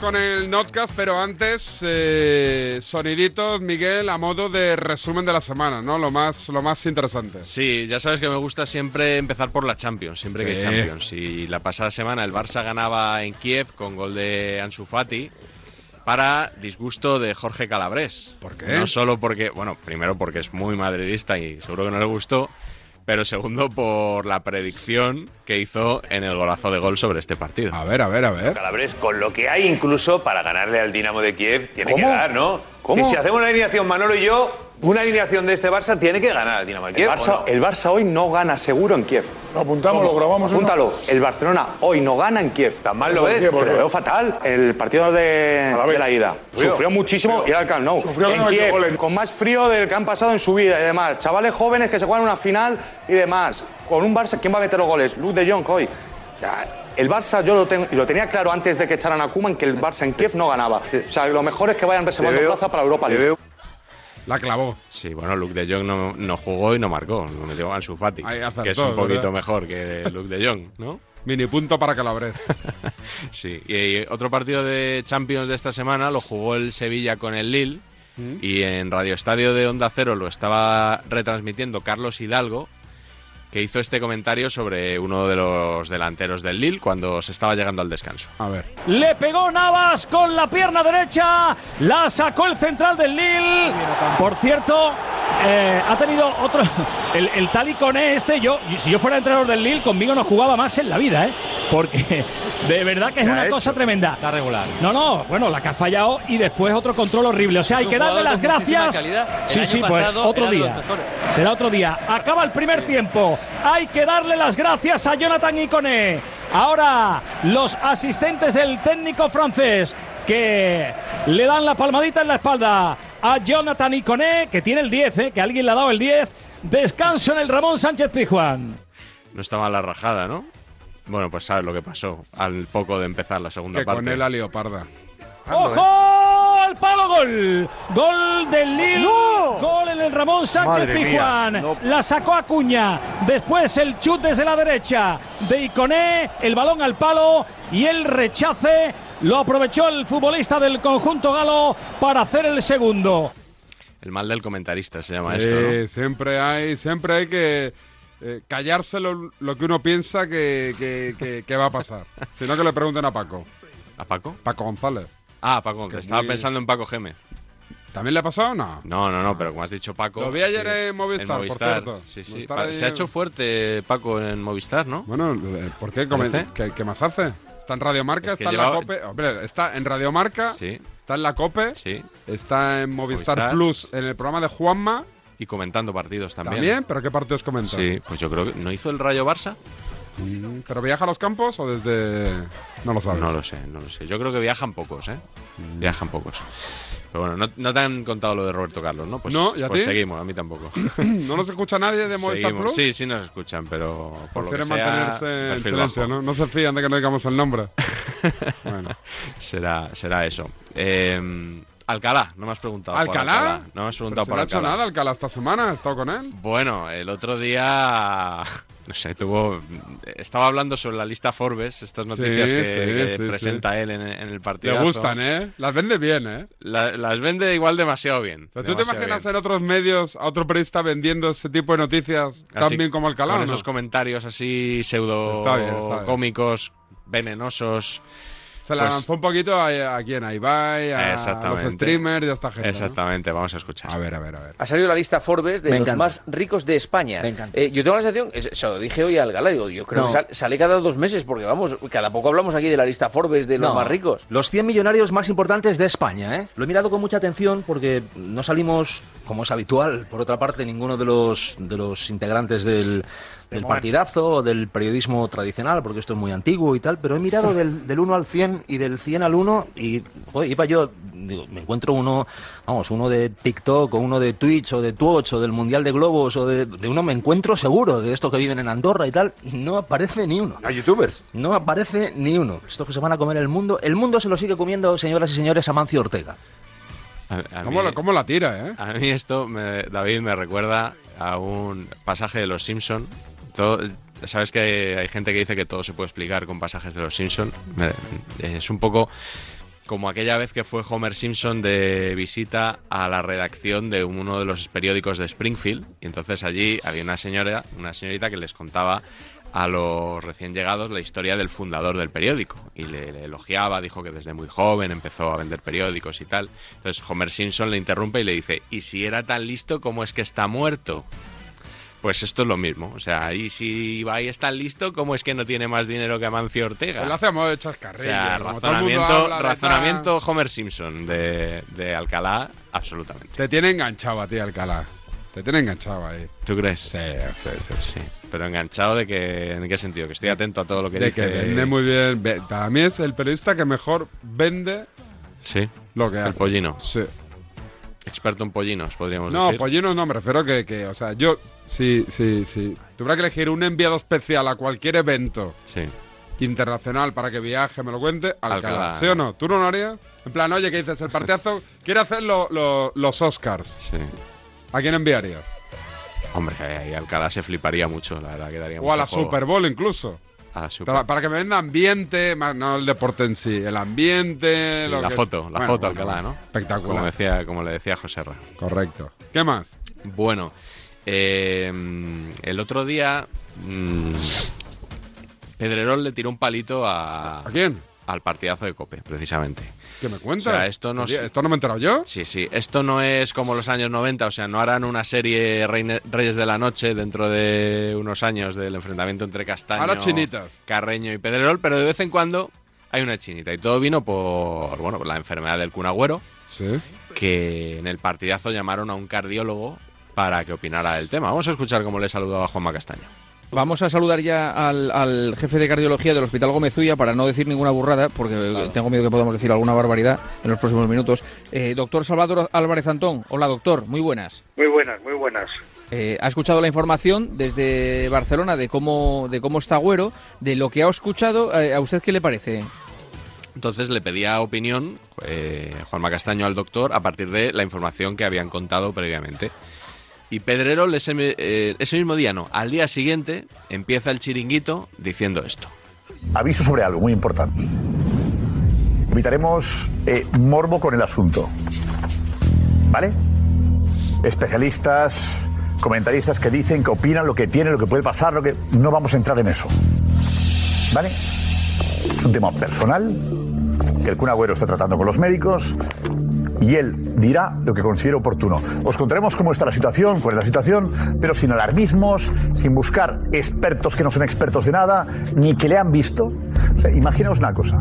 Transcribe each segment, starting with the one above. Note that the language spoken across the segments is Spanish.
con el Notcast, pero antes, eh, soniditos, Miguel, a modo de resumen de la semana, ¿no? Lo más, lo más interesante. Sí, ya sabes que me gusta siempre empezar por la Champions, siempre que hay Sí. Champions. Y la pasada semana el Barça ganaba en Kiev con gol de Ansu Fati para disgusto de Jorge Calabres. ¿Por qué? No solo porque, bueno, primero porque es muy madridista y seguro que no le gustó, pero segundo por la predicción que hizo en el golazo de gol sobre este partido. A ver, a ver, a ver. Calabres, con lo que hay incluso para ganarle al Dinamo de Kiev, tiene ¿Cómo? que dar, ¿no? ¿Cómo? Y si hacemos una alineación, Manolo y yo, una alineación de este Barça tiene que ganar al Dinamo de El Kiev. ¿o Barça, no? el Barça hoy no gana seguro en Kiev. Lo apuntamos, lo grabamos. Apúntalo. El Barcelona hoy no gana en Kiev. ¿Tan mal lo ¿Por ves? Pero lo veo fatal. El partido de, A la vez. de la ida. Sufrió. Sufrió muchísimo y era el Camp Nou. Sufrió en Kiev, goles. con más frío del que han pasado en su vida y demás. Chavales jóvenes que se juegan una final y demás. Con un Barça, ¿quién va a meter los goles? Luke de Jong hoy. O sea, el Barça, yo lo, tengo, y lo tenía claro antes de que echaran a Koeman, que el Barça en Kiev no ganaba. O sea, lo mejor es que vayan reservando plaza para Europa League. La clavó. Sí, bueno, Luke de Jong no, no jugó y no marcó. Lo metió Ansu Fati, acertó, que es un poquito ¿verdad? mejor que Luke de Jong, ¿no? Mini punto para Calabres. Sí, y otro partido de Champions de esta semana lo jugó el Sevilla con el Lille y en Radio Estadio de Onda Cero lo estaba retransmitiendo Carlos Hidalgo, que hizo este comentario sobre uno de los delanteros del Lille cuando se estaba llegando al descanso. A ver. Le pegó Navas con la pierna derecha. La sacó el central del Lille. Por cierto, eh, ha tenido otro. El, el tal Iconé este, yo, si yo fuera entrenador del Lille, conmigo no jugaba más en la vida, ¿eh? Porque de verdad que es ¿Qué ha una hecho? cosa tremenda. Está regular. No, no, bueno, la que ha fallado y después otro control horrible. O sea, hay que darle las gracias. Sí, sí, pues otro día. Será otro día. Acaba el primer tiempo. Hay que darle las gracias a Jonathan Iconé. Ahora, los asistentes del técnico francés que le dan la palmadita en la espalda a Jonathan Iconé, que tiene el 10, ¿eh? que alguien le ha dado el 10. Descanso en el Ramón Sánchez Pizjuán. No estaba la rajada, ¿no? Bueno, pues sabes lo que pasó al poco de empezar la segunda Que parte. con él a Leoparda. ¡Ojo! ¡Al palo gol! Gol del Lille. Gol en el Ramón Sánchez Pizjuán. no. La sacó Acuña. Después el chut desde la derecha de Iconé. El balón al palo y el rechace. Lo aprovechó el futbolista del conjunto galo para hacer el segundo. El mal del comentarista se llama Sí, esto, ¿no? siempre hay, siempre hay que eh, callarse lo, que uno piensa que, que- que- que va a pasar. Si no, que le pregunten a Paco. ¿A Paco? Paco González. Ah, Paco, que estaba muy- pensando en Paco Gémez. ¿También le ha pasado o no? No, no, no, pero como has dicho Paco. Lo vi ayer sí, en Movistar, por cierto. Sí, sí. Movistar Se ha hecho fuerte Paco en Movistar, ¿no? Bueno, eh, ¿por qué? ¿Qué, qué más hace? Está en Radio Marca, Es que está en la COPE. Hombre, está en Radio Marca, Sí, está en la COPE, sí. está en Movistar, Movistar. Plus, en el programa de Juanma. Y comentando partidos también. También, pero ¿qué partidos comenta? Sí, pues yo creo que. ¿No hizo el Rayo Barça? Mm, ¿Pero viaja a los campos o desde.? No lo sabes. No lo sé, no lo sé. Yo creo que viajan pocos, ¿eh? Viajan pocos. Pero bueno, no, no te han contado lo de Roberto Carlos, ¿no? Pues, No, ¿y a pues seguimos, a mí tampoco. ¿No nos escucha nadie de Movistar Seguimos. Plus? Sí, sí nos escuchan, pero por lo que sea, mantenerse en silencio, bajo. ¿no? No se fían de que no digamos el nombre. bueno. Será, será eso. Eh, Alcalá, no me has preguntado. por ¿Alcalá? No me has preguntado por no ha hecho Alcalá. nada Alcalá esta semana, he estado con él. Bueno, el otro día, no sé, tuvo, estaba hablando sobre la lista Forbes, estas noticias Sí, que, sí, que sí, presenta él en, en el partido. Le gustan, ¿eh? Las vende bien, ¿eh? las vende igual demasiado bien. Pero ¿Tú te imaginas bien. en otros medios a otro periodista vendiendo ese tipo de noticias tan bien como Alcalá? Con o no? esos comentarios así pseudo Está bien, está bien. cómicos, venenosos. Se la pues- lanzó un poquito a, a quién, a Ibai, a, a los streamers y a esta gente. ¿no? Exactamente, vamos a escuchar. A ver, a ver, a ver. Ha salido la lista Forbes de Me los encanta. más ricos de España. Me encanta. Eh, yo tengo la sensación, se lo dije hoy al Gala, digo, yo creo No. que sal- sale cada dos meses, porque vamos, cada poco hablamos aquí de la lista Forbes de los No. más ricos. Los 100 millonarios más importantes de España, ¿eh? Lo he mirado con mucha atención porque no salimos, como es habitual, por otra parte, ninguno de los, de los integrantes del, del partidazo o del periodismo tradicional, porque esto es muy antiguo y tal, pero he mirado del, del 1 al 100 y del 100 al 1 y joder, iba yo, digo, me encuentro uno, vamos, uno de TikTok o uno de Twitch o de Twitch o del Mundial de Globos o de, de uno me encuentro seguro, de estos que viven en Andorra y tal, y no aparece ni uno. ¿A youtubers? No aparece ni uno. Estos que se van a comer el mundo. El mundo se lo sigue comiendo, señoras y señores, Amancio Ortega. A- a ¿Cómo, mí- la, ¿Cómo la tira, eh? A mí esto, me- David, me recuerda a un pasaje de Los Simpson. Todo, Sabes que hay gente que dice que todo se puede explicar con pasajes de Los Simpson. Me- Es un poco como aquella vez que fue Homer Simpson de visita a la redacción de uno de los periódicos de Springfield. Y entonces allí había una señora, una señorita que les contaba a los recién llegados la historia del fundador del periódico y le, le, elogiaba, dijo que desde muy joven empezó a vender periódicos y tal. Entonces Homer Simpson le interrumpe y le dice, ¿y si era tan listo, cómo es que está muerto? Pues esto es lo mismo. O sea, y si Ibai es tan listo, ¿cómo es que no tiene más dinero que Amancio Ortega? Pues lo hacemos de O chascarrillo. sea, como todo el mundo razonamiento, de razonamiento Homer Simpson de, de Alcalá, absolutamente. Te tiene enganchado a ti, Alcalá. Te tiene enganchado ahí. ¿Tú crees? Sí, sí, sí. Sí. Pero enganchado de que, ¿en qué sentido? Que estoy atento a todo lo que De dice. que vende muy bien. Para mí es el periodista que mejor vende Sí. lo que El hace. pollino. Sí. Experto en pollinos, podríamos No, decir. pollinos no, me refiero que, que, o sea, yo, si, si, si tuviera que elegir un enviado especial a cualquier evento Sí. internacional para que viaje, me lo cuente, Alcalá. ¿Sí o no? ¿Tú no lo harías? En plan, oye, ¿qué dices? El partidazo quiere hacer lo- lo- los Oscars. Sí. ¿A quién enviarías? Hombre, ahí Alcalá se fliparía mucho, la verdad, que daría O a mucho la juego. Super Bowl incluso. A la Super Para, para que me venda ambiente, más- no el deporte en sí, el ambiente. Sí, lo la que- foto, la Bueno, foto bueno, Alcalá, ¿no? Espectacular. Como, decía, como le decía José Ra. Correcto. ¿Qué más? Bueno, eh, el otro día mm, Pedrerol le tiró un palito a, ¿A quién? Al partidazo de Cope, precisamente. ¿Qué me cuentas? O sea, esto no Oye, ¿Esto no me he enterado yo? Sí, sí, esto no es como los años 90, o sea, no harán una serie Reine- Reyes de la Noche dentro de unos años del enfrentamiento entre Castaño, A las chinitas. Carreño y Pedrerol, pero de vez en cuando hay una chinita. Y todo vino por, bueno, por la enfermedad del cunagüero, Sí. que en el partidazo llamaron a un cardiólogo para que opinara del tema. Vamos a escuchar cómo le saludaba Juanma Castaño. Vamos a saludar ya al, al jefe de cardiología del Hospital Gómez Ulla para no decir ninguna burrada, porque tengo miedo que podamos decir alguna barbaridad en los próximos minutos. Eh, doctor Salvador Álvarez Antón, hola doctor, muy buenas. Muy buenas, muy buenas. Eh, ha escuchado la información desde Barcelona de cómo, de cómo está Agüero, de lo que ha escuchado, eh, ¿a usted qué le parece? Entonces le pedía opinión eh, Juanma Castaño al doctor a partir de la información que habían contado previamente. Y Pedrerol ese, eh, ese mismo día, no, al día siguiente empieza el chiringuito diciendo esto. Aviso sobre algo muy importante. Evitaremos eh, morbo con el asunto. ¿Vale? Especialistas, comentaristas que dicen, que opinan lo que tiene, lo que puede pasar, lo que. No vamos a entrar en eso. ¿Vale? Es un tema personal que el Kun está tratando con los médicos y él dirá lo que considere oportuno. Os contaremos cómo está la situación, cuál es la situación, pero sin alarmismos, sin buscar expertos que no son expertos de nada, ni que le han visto. O sea, imaginaos una cosa.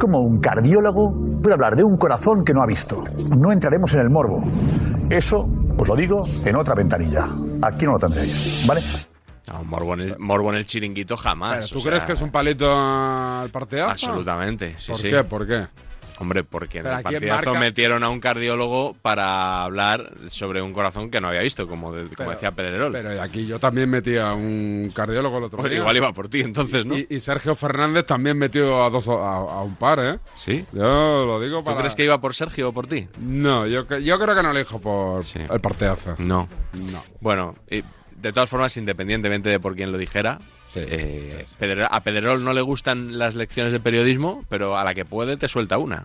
Como un cardiólogo puede hablar de un corazón que no ha visto. No entraremos en el morbo. Eso, os lo digo, en otra ventanilla. Aquí no lo tendréis, ¿vale? No, morbo, en el, morbo en el chiringuito jamás. Pero, ¿Tú o crees sea, que es un palito al partidazo? Absolutamente, sí, ¿Por sí. qué? ¿Por qué? Hombre, porque en el ¿a quién partidazo marca? metieron a un cardiólogo para hablar sobre un corazón que no había visto, como, de- como Pero- decía Pedrerol. Pero aquí yo también metí a un cardiólogo el otro Pues día. igual iba por ti, entonces, ¿no? Y, y Sergio Fernández también metió a dos a, a un par, ¿eh? ¿Sí? Yo lo digo ¿Tú para... crees que iba por Sergio o por ti? No, yo, yo creo que no lo dijo por Sí. el partidazo. No. No. Bueno, y de todas formas, independientemente de por quién lo dijera, Sí, eh, Pedrerol- a Pedrerol no le gustan las lecciones de periodismo, pero a la que puede te suelta una.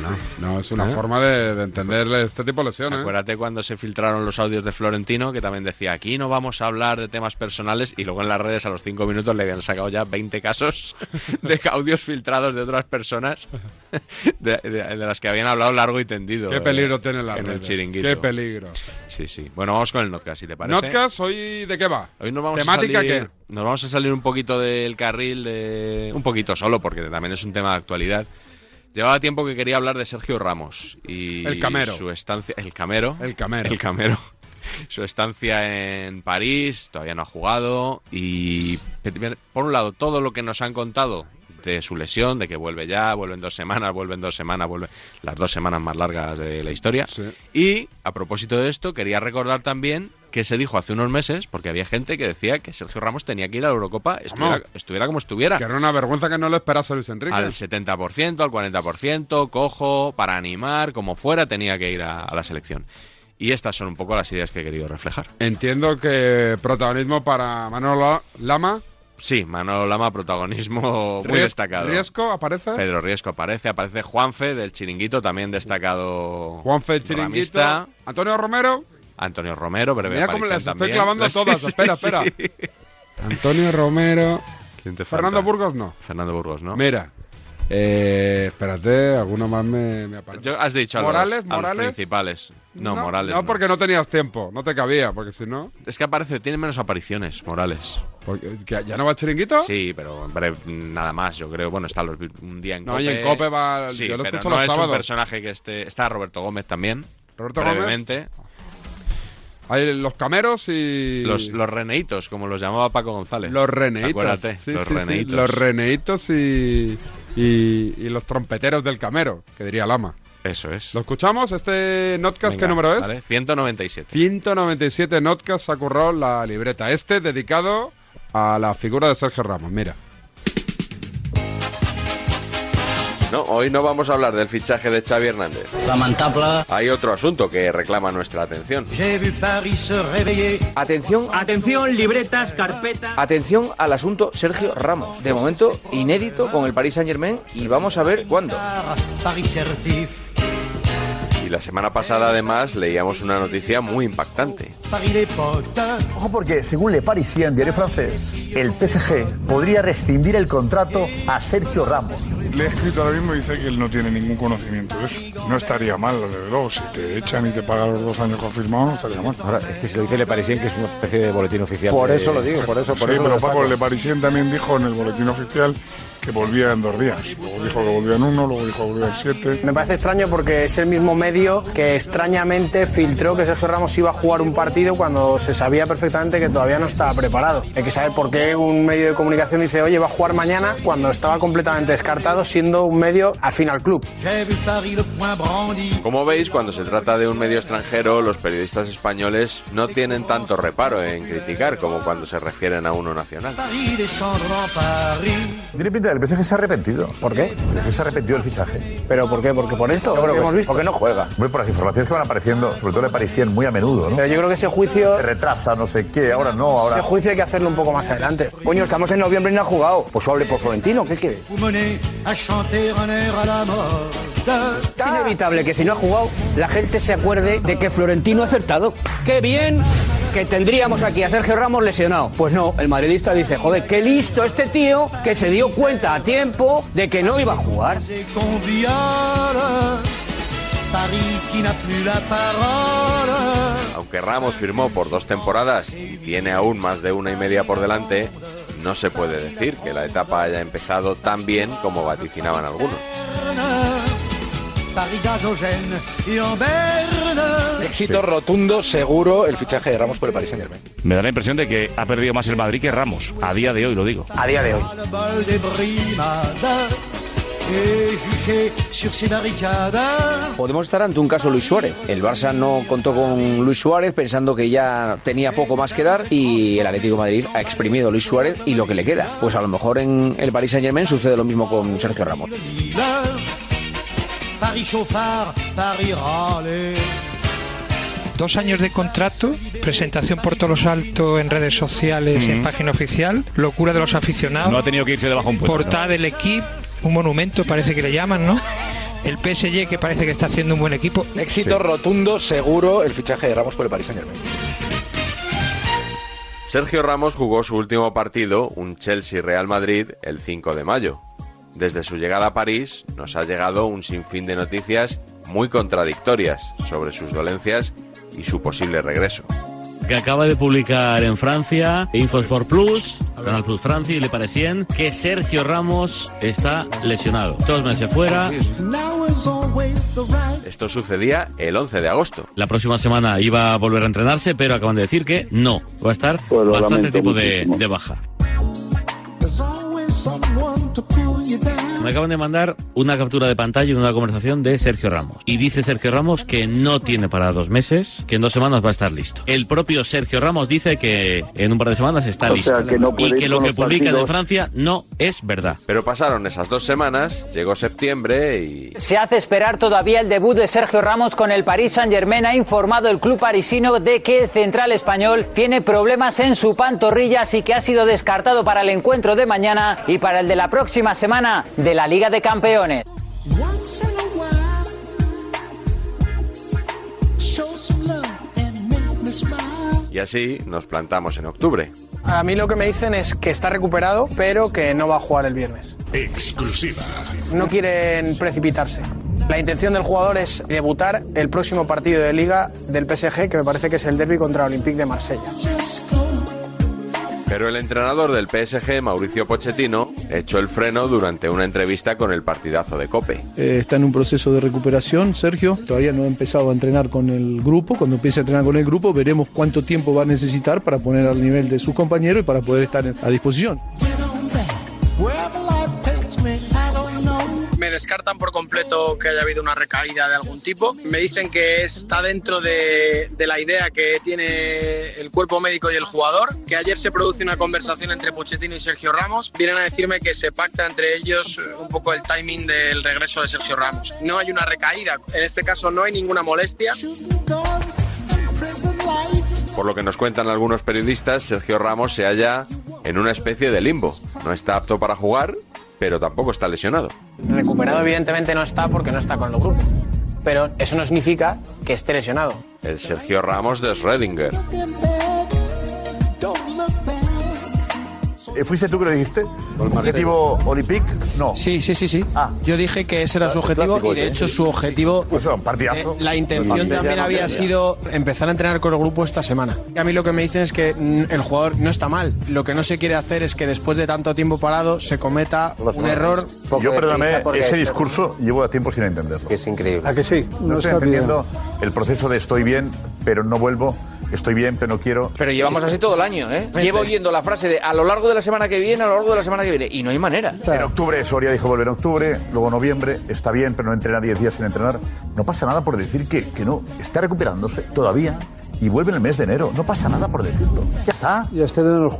No, no, es una ¿Eh? forma de, de entenderle este tipo de lesiones. Acuérdate cuando se filtraron los audios de Florentino, que también decía, aquí no vamos a hablar de temas personales, y luego en las redes a los cinco minutos le habían sacado ya 20 casos de audios filtrados de otras personas de, de- de las que habían hablado largo y tendido. Qué eh, peligro tiene la en red. el chiringuito. Qué peligro. Sí, sí. Bueno, vamos con el notcast, si te parece. Notcast, ¿hoy de qué va? Hoy nos vamos ¿Temática a salir, qué? Nos vamos a salir un poquito del carril, de un poquito solo, porque también es un tema de actualidad. Llevaba tiempo que quería hablar de Sergio Ramos y El Camero. su estancia, el Camero, El Camero. el Camero, su estancia en París, todavía no ha jugado y por un lado todo lo que nos han contado de su lesión, de que vuelve ya, vuelve en dos semanas, vuelve en dos semanas, vuelve las dos semanas más largas de la historia. Sí. Y a propósito de esto, quería recordar también que se dijo hace unos meses, porque había gente que decía que Sergio Ramos tenía que ir a la Eurocopa, estuviera, estuviera como estuviera. Que era una vergüenza que no lo esperase Luis Enrique. Al 70%, al 40%, cojo, para animar, como fuera, tenía que ir a, a la selección. Y estas son un poco las ideas que he querido reflejar. Entiendo que protagonismo para Manolo Lama Sí, Manolo Lama, protagonismo muy Ries- destacado. Riesco aparece. Pedro Riesco aparece, aparece Juanfe del Chiringuito, también destacado. Juanfe Chiringuito. ramista. Antonio Romero. Antonio Romero, breve Mira cómo las estoy clavando Sí, todas. sí, espera, sí. espera. Antonio Romero. ¿Quién te Fernando? Burgos no. Fernando Burgos, ¿no? Mira. Eh, espérate, alguno más me, me aparece. Yo- has dicho a los- Morales, a los Morales. principales. No, Morales. No, porque no tenías tiempo, no te cabía, porque si no. Es que aparece, tiene menos apariciones, Morales. Porque, ¿que ¿Ya no va el chiringuito? Sí, pero breve, nada más, yo creo. Bueno, está los, un día en No, Cope. y en Cope va- Sí, yo lo pero escucho no los es sábados. un personaje que esté. Está Roberto Gómez también. Roberto Gómez. brevemente. Hay los cameros y. Los, los reneitos, como los llamaba Paco González. Los reneitos. Acuérdate, sí, los sí, sí, reneitos. Los reneitos y, y, y los trompeteros del camero, que diría Lama. Eso es. ¿Lo escuchamos? ¿Este Notcast Venga, qué número es? vale, 197. 197 Notcast ha currado la libreta. Este dedicado a la figura de Sergio Ramos. Mira. No, hoy no vamos a hablar del fichaje de Xavi Hernández. Lamentable. Hay otro asunto que reclama nuestra atención. J'ai vu Paris se réveiller. Atención, Atención, libretas, carpetas. atención al asunto Sergio Ramos. De momento, inédito con el Paris Saint Germain y vamos a ver cuándo. Y la semana pasada, además, leíamos una noticia muy impactante. Ojo porque, según Le Parisien, diario francés, el PSG podría rescindir el contrato a Sergio Ramos. Le he escrito ahora mismo y dice que él no tiene ningún conocimiento de eso. No estaría mal, desde luego. Si te echan y te pagan los dos años confirmados, no estaría mal. Ahora, es que si lo dice Le Parisien, que es una especie de boletín oficial. Por de- eso lo digo, por eso, por sí, eso pero. Paco Le Parisien también dijo en el boletín oficial que volvía en dos días. Luego dijo que volvía en uno, luego dijo que volvía en siete. Me parece extraño porque es el mismo medio que extrañamente filtró que Sergio Ramos iba a jugar un partido cuando se sabía perfectamente que todavía no estaba preparado. Hay que saber por qué un medio de comunicación dice, oye, va a jugar mañana cuando estaba completamente descartado siendo un medio afín al club. Como veis, cuando se trata de un medio extranjero, los periodistas españoles no tienen tanto reparo en criticar como cuando se refieren a uno nacional. Del PSG se ha arrepentido. ¿Por qué? El PSG se ha arrepentido del fichaje. ¿Pero por qué? ¿Porque por esto? Yo creo que hemos visto. Porque no juega. Voy por las informaciones que van apareciendo, sobre todo Le Parisien, muy a menudo, ¿no? Pero yo creo que ese juicio, Se retrasa, no sé qué, ahora no, ahora... ese juicio hay que hacerlo un poco más adelante. Coño, estamos en noviembre y no ha jugado. Pues hable por Florentino, ¿qué quiere? Es inevitable que si no ha jugado, la gente se acuerde de que Florentino ha acertado. ¡Qué bien! Que tendríamos aquí a Sergio Ramos lesionado. Pues no, el madridista dice, joder, qué listo este tío que se dio cuenta a tiempo de que no iba a jugar. Aunque Ramos firmó por dos temporadas y tiene aún más de una y media por delante, no se puede decir que la etapa haya empezado tan bien como vaticinaban algunos. En berne. Éxito rotundo, seguro, el fichaje de Ramos por el Paris Saint Germain. Me da la impresión de que ha perdido más el Madrid que Ramos. A día de hoy lo digo. A día de hoy. Podemos estar ante un caso Luis Suárez. El Barça no contó con Luis Suárez pensando que ya tenía poco más que dar y el Atlético de Madrid ha exprimido a Luis Suárez y lo que le queda. Pues a lo mejor en el Paris Saint Germain sucede lo mismo con Sergio Ramos. Paris chauffard, Paris râler. Dos años de contrato, presentación por todos los altos en redes sociales y en página oficial, locura de los aficionados, No ha tenido que irse debajo un puente. portada del equipo, un monumento parece que le llaman, ¿no? El PSG que parece que está haciendo un buen equipo. Éxito rotundo, seguro, el fichaje de Ramos por el Paris Saint Germain. Sergio Ramos jugó su último partido, un Chelsea-Real Madrid, el 5 de mayo. Desde su llegada a París nos ha llegado un sinfín de noticias muy contradictorias sobre sus dolencias y su posible regreso. que acaba de publicar en Francia Infosport Plus, Canal Plus Francia y Le Parisien que Sergio Ramos está lesionado. Dos meses fuera. Esto sucedía el 11 de agosto. La próxima semana iba a volver a entrenarse, pero acaban de decir que no. Va a estar Pues bastante lamento tiempo de, muchísimo. de baja. Me acaban de mandar una captura de pantalla de una conversación de Sergio Ramos. Y dice Sergio Ramos que no tiene para dos meses, que en dos semanas va a estar listo. El propio Sergio Ramos dice que en un par de semanas está O listo. sea, que no y que lo que publican en. Francia no es verdad. Pero pasaron esas dos semanas, llegó septiembre y Se hace esperar todavía el debut de Sergio Ramos con el Paris Saint-Germain. Ha informado el club parisino de que el central español tiene problemas en su pantorrilla, así que ha sido descartado para el encuentro de mañana y para el de la próxima semana de la Liga de Campeones. Y así nos plantamos en octubre. A mí lo que me dicen es que está recuperado, pero que no va a jugar el viernes. Exclusiva. No quieren precipitarse. La intención del jugador es debutar el próximo partido de liga del PSG, que me parece que es el derby contra el Olympique de Marsella. Pero el entrenador del PSG, Mauricio Pochettino, echó el freno durante una entrevista con el partidazo de Cope. Eh, está en un proceso de recuperación, Sergio. Todavía no ha empezado a entrenar con el grupo. Cuando empiece a entrenar con el grupo, veremos cuánto tiempo va a necesitar para poner al nivel de sus compañeros y para poder estar a disposición. Descartan por completo que haya habido una recaída de algún tipo. Me dicen que está dentro de, de la idea que tiene el cuerpo médico y el jugador. Que ayer se produce una conversación entre Pochettino y Sergio Ramos. Vienen a decirme que se pacta entre ellos un poco el timing del regreso de Sergio Ramos. No hay una recaída. En este caso no hay ninguna molestia. Por lo que nos cuentan algunos periodistas, Sergio Ramos se halla en una especie de limbo. No está apto para jugar, pero tampoco está lesionado. Recuperado evidentemente no está porque no está con el grupo. Pero eso no significa que esté lesionado. El Sergio Ramos de Schrödinger. ¿Fuiste tú que lo dijiste? ¿Objetivo Olympique? No. Sí, sí, sí, sí. Yo dije que ese era su objetivo y de hecho su objetivo... Pues un partidazo. Eh, la intención también había sido empezar a entrenar con el grupo esta semana. A mí lo que me dicen es que el jugador no está mal. Lo que no se quiere hacer es que después de tanto tiempo parado se cometa un error. Yo, perdóname, ese discurso llevo a tiempo sin entenderlo. es increíble. ¿A que sí? No, No estoy está entendiendo el proceso de estoy bien, pero no vuelvo. Estoy bien, pero no quiero. Pero llevamos así todo el año, ¿eh? Llevo oyendo la frase de a lo largo de la semana que viene, a lo largo de la semana que viene. Y no hay manera. En octubre, Soria dijo volver en octubre, luego noviembre, está bien, pero no entrena 10 días sin entrenar. No pasa nada por decir que, que no, está recuperándose todavía y vuelve en el mes de enero. No pasa nada por decirlo. Ya está.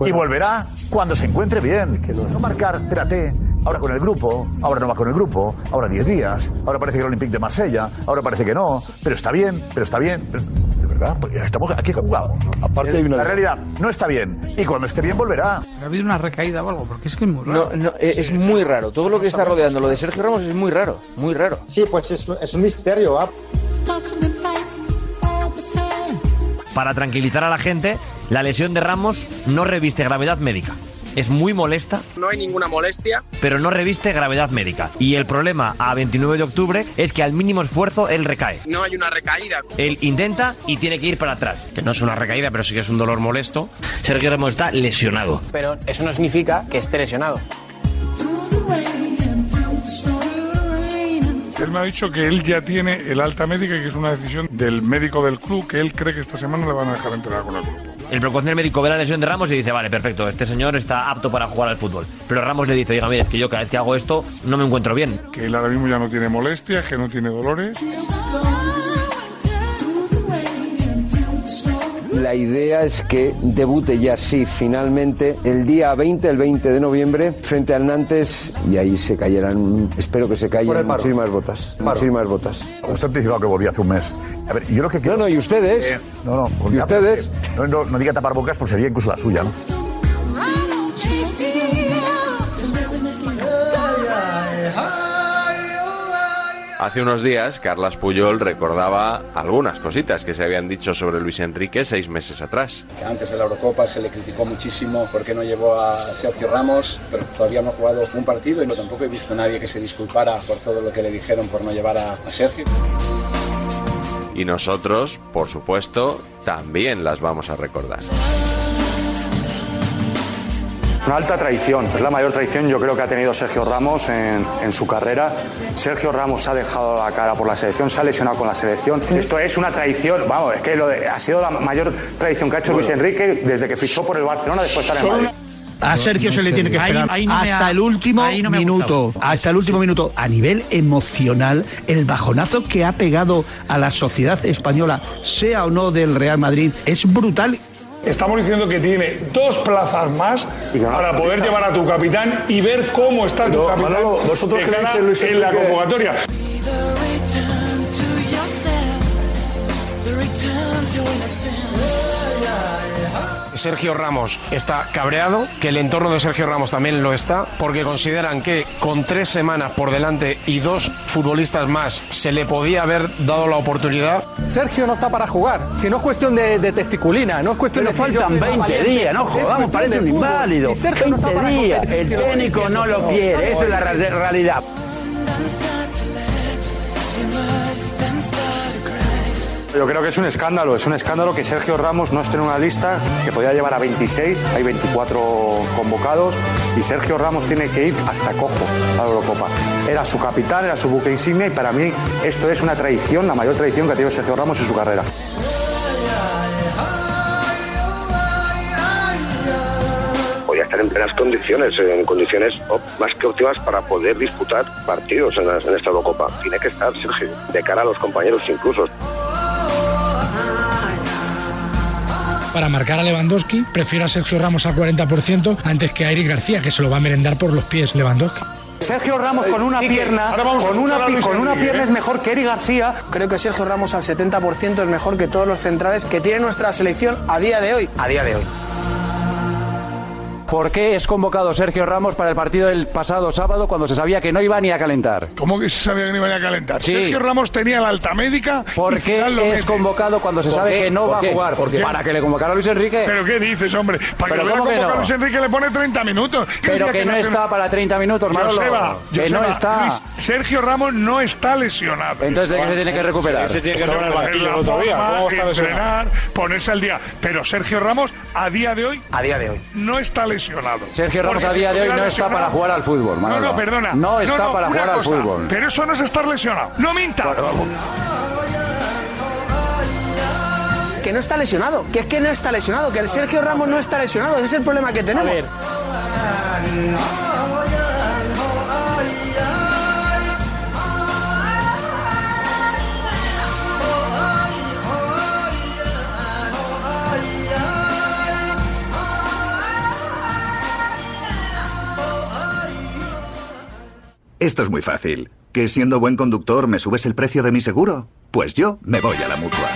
Y volverá cuando se encuentre bien. No marcar, espérate, ahora con el grupo, ahora no va con el grupo, ahora 10 días, ahora parece que el Olympique de Marsella, ahora parece que no, pero está bien, pero está bien. pero- de verdad, pues estamos aquí jugados. Aparte hay una- La realidad no está bien y cuando esté bien volverá. ¿Ha habido una recaída o algo? Porque es que es muy No, no, eh, es muy raro. Todo lo que está rodeando lo de Sergio Ramos es muy raro. Muy raro. Sí, pues es, es un misterio. Para tranquilizar a la gente, la lesión de Ramos no reviste gravedad médica. Es muy molesta, No hay ninguna molestia. pero no reviste gravedad médica. Y el problema a 29 de octubre es que al mínimo esfuerzo él recae. No hay una recaída. Él intenta y tiene que ir para atrás. Que no es una recaída, pero sí que es un dolor molesto. Sergio Ramos está lesionado. Pero eso no significa que esté lesionado. Él me ha dicho que él ya tiene el alta médica y que es una decisión del médico del club que él cree que esta semana le van a dejar entrenar con el grupo. El precursor médico ve la lesión de Ramos y dice, vale, perfecto, este señor está apto para jugar al fútbol. Pero Ramos le dice, oiga, mira, es que yo cada vez que hago esto no me encuentro bien. Que él ahora mismo ya no tiene molestias, que no tiene dolores. La idea es que debute ya sí, finalmente, el día 20, el 20 de noviembre, frente al Nantes, y ahí se caerán, espero que se Por el callen paro. muchísimas botas. Paro. Muchísimas botas. Usted anticipado que volvía hace un mes. A ver, yo lo que quiero... No, no, ¿y ustedes? Eh, no, no. ¿Y ustedes? No, no, no diga tapar bocas porque sería incluso la suya, ¿no? Hace unos días, Carlas Puyol recordaba algunas cositas que se habían dicho sobre Luis Enrique seis meses atrás. que antes de la Eurocopa se le criticó muchísimo porque no llevó a Sergio Ramos, pero todavía no ha jugado un partido y no tampoco he visto a nadie que se disculpara por todo lo que le dijeron por no llevar a, a Sergio. Y nosotros, por supuesto, también las vamos a recordar. Una alta traición, es la mayor traición yo creo que ha tenido Sergio Ramos en, en su carrera. Sergio Ramos ha dejado la cara por la selección, se ha lesionado con la selección. Esto es una traición, vamos, es que lo de- ha sido la mayor traición que ha hecho Luis Enrique desde que fichó por el Barcelona después de estar en Madrid. A Sergio no se le tiene que esperar ahí no me hasta ha- el último minuto. Hasta el último minuto. A nivel emocional, el bajonazo que ha pegado a la sociedad española, sea o no del Real Madrid, es brutal. Estamos diciendo que tiene dos plazas más para poder llevar a tu capitán y ver cómo está tu Pero, capitán Manolo, ¿vosotros de creéis cara que Luis en la convocatoria. Sergio Ramos está cabreado, que el entorno de Sergio Ramos también lo está, porque consideran que con tres semanas por delante y dos futbolistas más se le podía haber dado la oportunidad. Sergio no está para jugar. Si no es cuestión de, de testiculina, no es cuestión Pero de. faltan yo soy 20 valiente. días, no jodamos, parece de un inválido. Y Sergio no está 20 para días, competir. el técnico no lo quiere, esa es la realidad. Yo creo que es un escándalo, es un escándalo que Sergio Ramos no esté en una lista que podía llevar a 26, hay 24 convocados y Sergio Ramos tiene que ir hasta cojo a la Eurocopa. Era su capitán, era su buque insignia y para mí esto es una traición, la mayor traición que ha tenido Sergio Ramos en su carrera. estar en plenas condiciones, en condiciones más que óptimas para poder disputar partidos en esta Eurocopa. Tiene que estar, Sergio, de cara a los compañeros incluso. Para marcar a Lewandowski, prefiero a Sergio Ramos al 40% antes que a Eric García, que se lo va a merendar por los pies Lewandowski. Sergio Ramos con una Sí, pierna, con una, pierna ¿eh? es mejor que Eric García. Creo que Sergio Ramos al 70% es mejor que todos los centrales que tiene nuestra selección a día de hoy. A día de hoy. ¿Por qué es convocado Sergio Ramos para el partido del pasado sábado cuando se sabía que no iba ni a calentar? ¿Cómo que se sabía que no iban a calentar? Sí. Sergio Ramos tenía la alta médica. ¿Por qué es mete. convocado cuando se ¿Por sabe qué? que no ¿Por va a jugar? ¿Por qué? Para que le convocara a Luis Enrique. ¿Pero qué dices, hombre? Para que ¿Pero lo vea cómo que convocar no? Luis Enrique le pone 30 minutos. ¿Qué Pero que no está para 30 minutos, Manolo. Joseba, Que Joseba, no está. Luis- Sergio Ramos no está lesionado. Entonces, ¿de qué se tiene que recuperar? Ese tiene que tomar el banquillo otro día. forma, ¿Cómo está lesionado? entrenar, ponerse al día. Pero Sergio Ramos, a día de hoy, A día de hoy. no está lesionado. Sergio Ramos Porque a si día de hoy no está para jugar al fútbol, No, Manolo. no, perdona. No está para jugar al fútbol. Pero eso no es estar lesionado. No minta. Que no está lesionado, que es que no está lesionado, que el Sergio Ramos no está lesionado, ese es el problema que tenemos. Esto es muy fácil. ¿Que siendo buen conductor me subes el precio de mi seguro? Pues yo me voy a la mutua.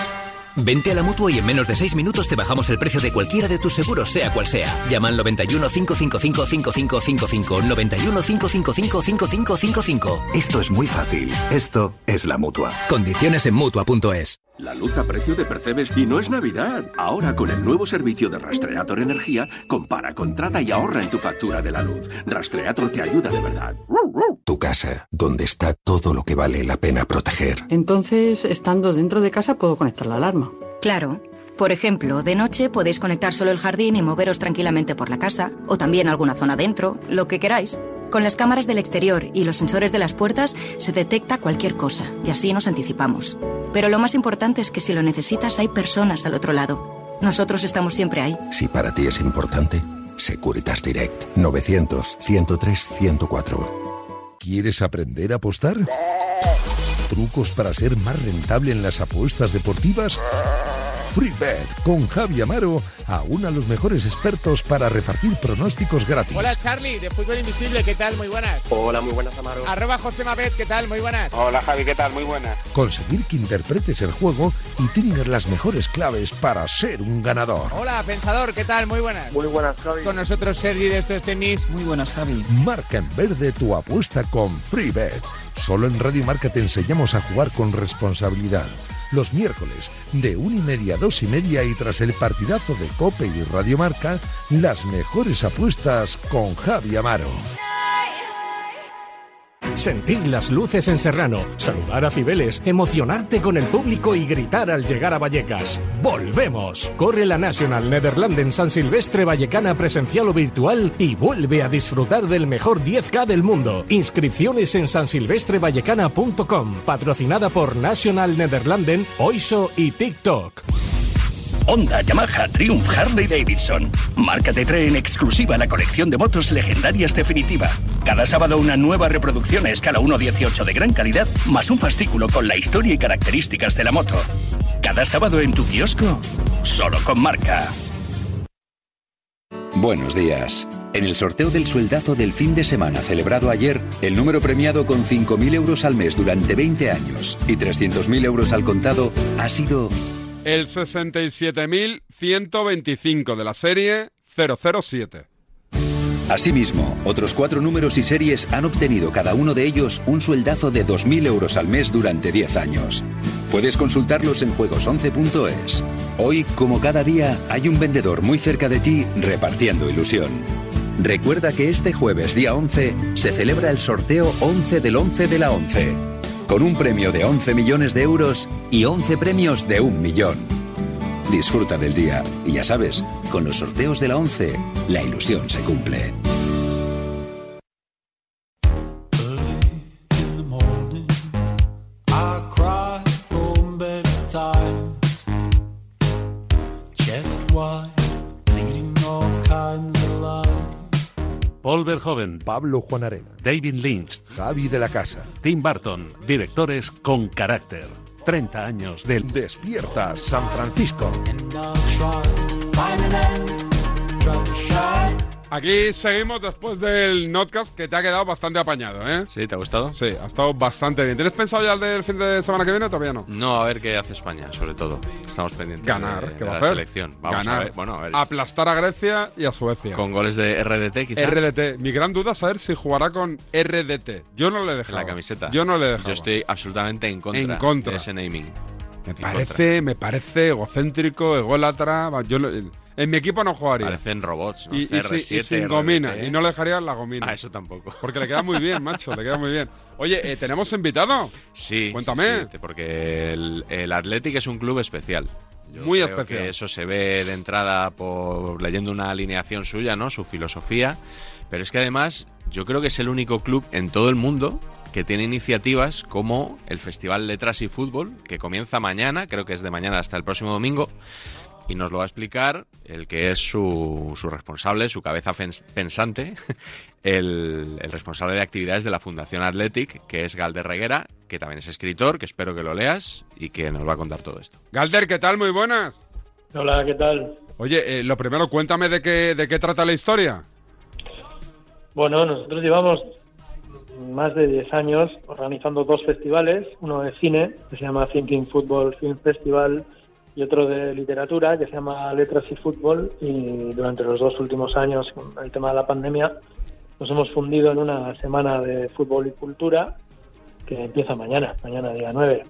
Vente a la mutua y en menos de 6 minutos te bajamos el precio de cualquiera de tus seguros, sea cual sea. Llama al 91 555 5555. 91 555 5555. Esto es muy fácil. Esto es la mutua. Condiciones en mutua.es. La luz a precio de Percebes y no es Navidad. Ahora con el nuevo servicio de Rastreator Energía, compara, contrata y ahorra en tu factura de la luz. Rastreator te ayuda de verdad. Tu casa, donde está todo lo que vale la pena proteger. Entonces, estando dentro de casa, puedo conectar la alarma. Claro. Por ejemplo, de noche podéis conectar solo el jardín y moveros tranquilamente por la casa, o también alguna zona dentro, lo que queráis. Con las cámaras del exterior y los sensores de las puertas se detecta cualquier cosa y así nos anticipamos. Pero lo más importante es que si lo necesitas hay personas al otro lado. Nosotros estamos siempre ahí. Si para ti es importante, Securitas Direct. 900-103-104. ¿Quieres aprender a apostar? ¿Trucos para ser más rentable en las apuestas deportivas? FreeBet con Javi Amaro aúna a los mejores expertos para repartir pronósticos gratis. Hola Charlie, de Fútbol Invisible, ¿qué tal? Muy buenas. Hola, muy buenas, Amaro. Arroba José Mabet, ¿qué tal? Muy buenas. Hola, Javi, ¿qué tal? Muy buenas. Conseguir que interpretes el juego y tengas las mejores claves para ser un ganador. Hola Pensador, ¿qué tal? Muy buenas. Muy buenas, Javi. Con nosotros Sergi de estos tenis. Muy buenas, Javi. Marca en verde tu apuesta con FreeBet. Solo en Radio Marca te enseñamos a jugar con responsabilidad. Los miércoles, de una y media a dos y media y tras el partidazo de Cope y Radio Marca, las mejores apuestas con Javi Amaro. Sentir las luces en Serrano, saludar a Cibeles, emocionarte con el público y gritar al llegar a Vallecas. ¡Volvemos! Corre la National Netherlands San Silvestre Vallecana presencial o virtual y vuelve a disfrutar del mejor 10K del mundo. Inscripciones en sansilvestrevallecana.com, patrocinada por National Netherlanden, Oiso y TikTok. Honda, Yamaha, Triumph, Harley Davidson. Marca te trae en exclusiva la colección de motos legendarias definitiva. Cada sábado una nueva reproducción a escala 1.18 de gran calidad, más un fascículo con la historia y características de la moto. Cada sábado en tu kiosco, solo con marca. Buenos días. En el sorteo del sueldazo del fin de semana celebrado ayer, el número premiado con 5.000 euros al mes durante 20 años y 300.000 euros al contado ha sido El 67.125 de la serie 007. Asimismo, otros cuatro números y series han obtenido cada uno de ellos un sueldazo de 2.000 euros al mes durante 10 años. Puedes consultarlos en juegos11.es. Hoy, como cada día, hay un vendedor muy cerca de ti repartiendo ilusión. Recuerda que este jueves día 11 se celebra el sorteo 11 del 11 de la 11, con un premio de 11 millones de euros y 11 premios de un millón. Disfruta del día y ya sabes, con los sorteos de la 11, la ilusión se cumple. Paul Verhoeven, Pablo Juan Arena, David Lynch, Javi de la Casa, Tim Burton, directores con carácter. 30 años del Despierta San Francisco. Aquí seguimos después del notcast que te ha quedado bastante apañado, ¿eh? Sí, ¿te ha gustado? Sí, ha estado bastante bien. ¿Tienes pensado ya el del fin de semana que viene o todavía no? No, a ver qué hace España, sobre todo. Estamos pendientes Ganar, de, ¿qué de va a la hacer? selección. Vamos Ganar. a ver, bueno, a ver. Aplastar a Grecia y a Suecia. Con goles de RDT, quizá. RDT. Mi gran duda es saber si jugará con RDT. Yo no le he en la camiseta. Yo no le he dejado. Yo estoy absolutamente en contra, En contra. de ese naming. Me parece, me parece egocéntrico, ególatra. Yo en mi equipo no jugaría. Parecen robots, ¿no? Y, y si- y CR7, sin gomina. Y no le dejaría la gomina. Ah, eso tampoco. Porque le queda muy bien, macho. Le queda muy bien. Oye, eh, ¿tenemos invitado? Sí. Cuéntame. sí, porque el, el Athletic es un club especial. Yo Muy creo especial. que eso se ve de entrada por leyendo una alineación suya, ¿no? Su filosofía. Pero es que además, yo creo que es el único club en todo el mundo que tiene iniciativas como el Festival Letras y Fútbol, que comienza mañana, creo que es de mañana hasta el próximo domingo, y nos lo va a explicar el que es su, su responsable, su cabeza pensante, el, el responsable de actividades de la Fundación Athletic, que es Galder Reguera, que también es escritor, que espero que lo leas y que nos va a contar todo esto. Galder, ¿qué tal? Muy buenas. Hola, ¿qué tal? Oye, eh, lo primero, cuéntame de qué, de qué trata la historia. Bueno, nosotros llevamos más de 10 años organizando dos festivales, uno de cine, que se llama Thinking Football Film Festival, y otro de literatura, que se llama Letras y Fútbol, y durante los dos últimos años, con el tema de la pandemia, nos hemos fundido en una semana de fútbol y cultura, que empieza mañana, mañana día 9.